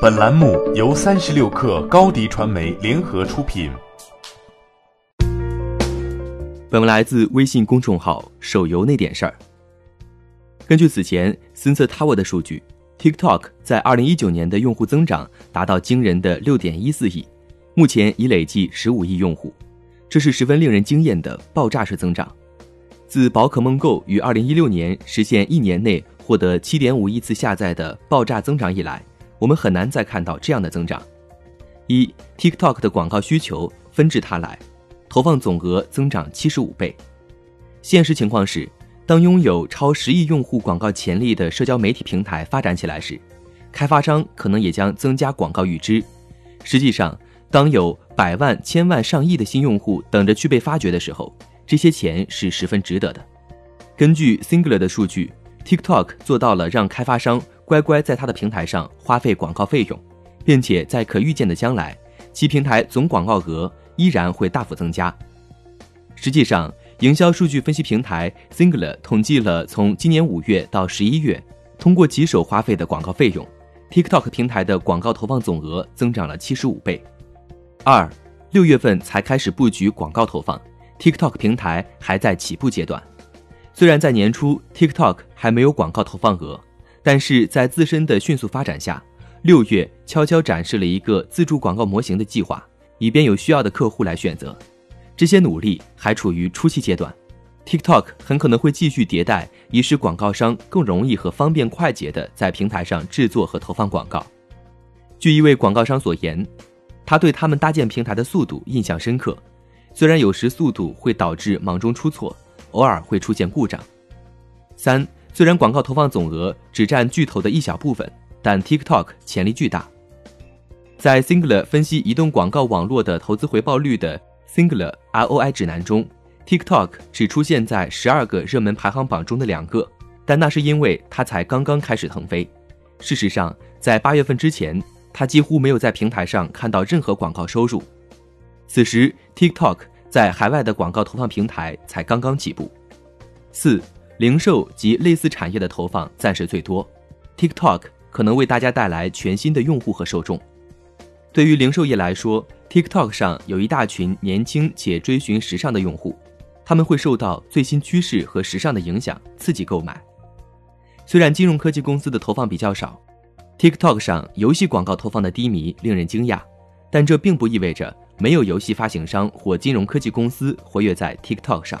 本栏目由三十六氪高低传媒联合出品。本文来自微信公众号“手游那点事儿”。根据此前 Sensor Tower 的数据，TikTok 在二零一九年的用户增长达到惊人的六点一四亿，目前已累计十五亿用户，这是十分令人惊艳的爆炸式增长。自宝可梦 Go 于二零一六年实现一年内获得七点五亿次下载的爆炸增长以来，我们很难再看到这样的增长。一，TikTok 的广告需求纷至沓来，投放总额增长七十五倍。现实情况是，当拥有超十亿用户广告潜力的社交媒体平台发展起来时，开发商可能也将增加广告预支。实际上，当有百万、千万、上亿的新用户等着去被发掘的时候，这些钱是十分值得的。根据 Singular 的数据，TikTok 做到了让开发商乖乖在他的平台上花费广告费用，并且在可预见的将来，其平台总广告额依然会大幅增加。实际上，营销数据分析平台 Singular 统计了从今年五月到十一月，通过几手花费的广告费用，TikTok 平台的广告投放总额增长了七十五倍。二，六月份才开始布局广告投放。TikTok 平台还在起步阶段，虽然在年初 TikTok 还没有广告投放额，但是在自身的迅速发展下，六月悄悄展示了一个自助广告模型的计划，以便有需要的客户来选择。这些努力还处于初期阶段，TikTok 很可能会继续迭代，以使广告商更容易和方便快捷地在平台上制作和投放广告。据一位广告商所言，他对他们搭建平台的速度印象深刻。虽然有时速度会导致忙中出错，偶尔会出现故障。三，虽然广告投放总额只占巨头的一小部分，但 TikTok 潜力巨大。在 Singular 分析移动广告网络的投资回报率的 Singular ROI 指南中，TikTok 只出现在十二个热门排行榜中的两个，但那是因为它才刚刚开始腾飞。事实上，在八月份之前，它几乎没有在平台上看到任何广告收入。此时，TikTok 在海外的广告投放平台才刚刚起步。四、零售及类似产业的投放暂时最多，TikTok 可能为大家带来全新的用户和受众。对于零售业来说，TikTok 上有一大群年轻且追寻时尚的用户，他们会受到最新趋势和时尚的影响，刺激购买。虽然金融科技公司的投放比较少，TikTok 上游戏广告投放的低迷令人惊讶，但这并不意味着。没有游戏发行商或金融科技公司活跃在 TikTok 上。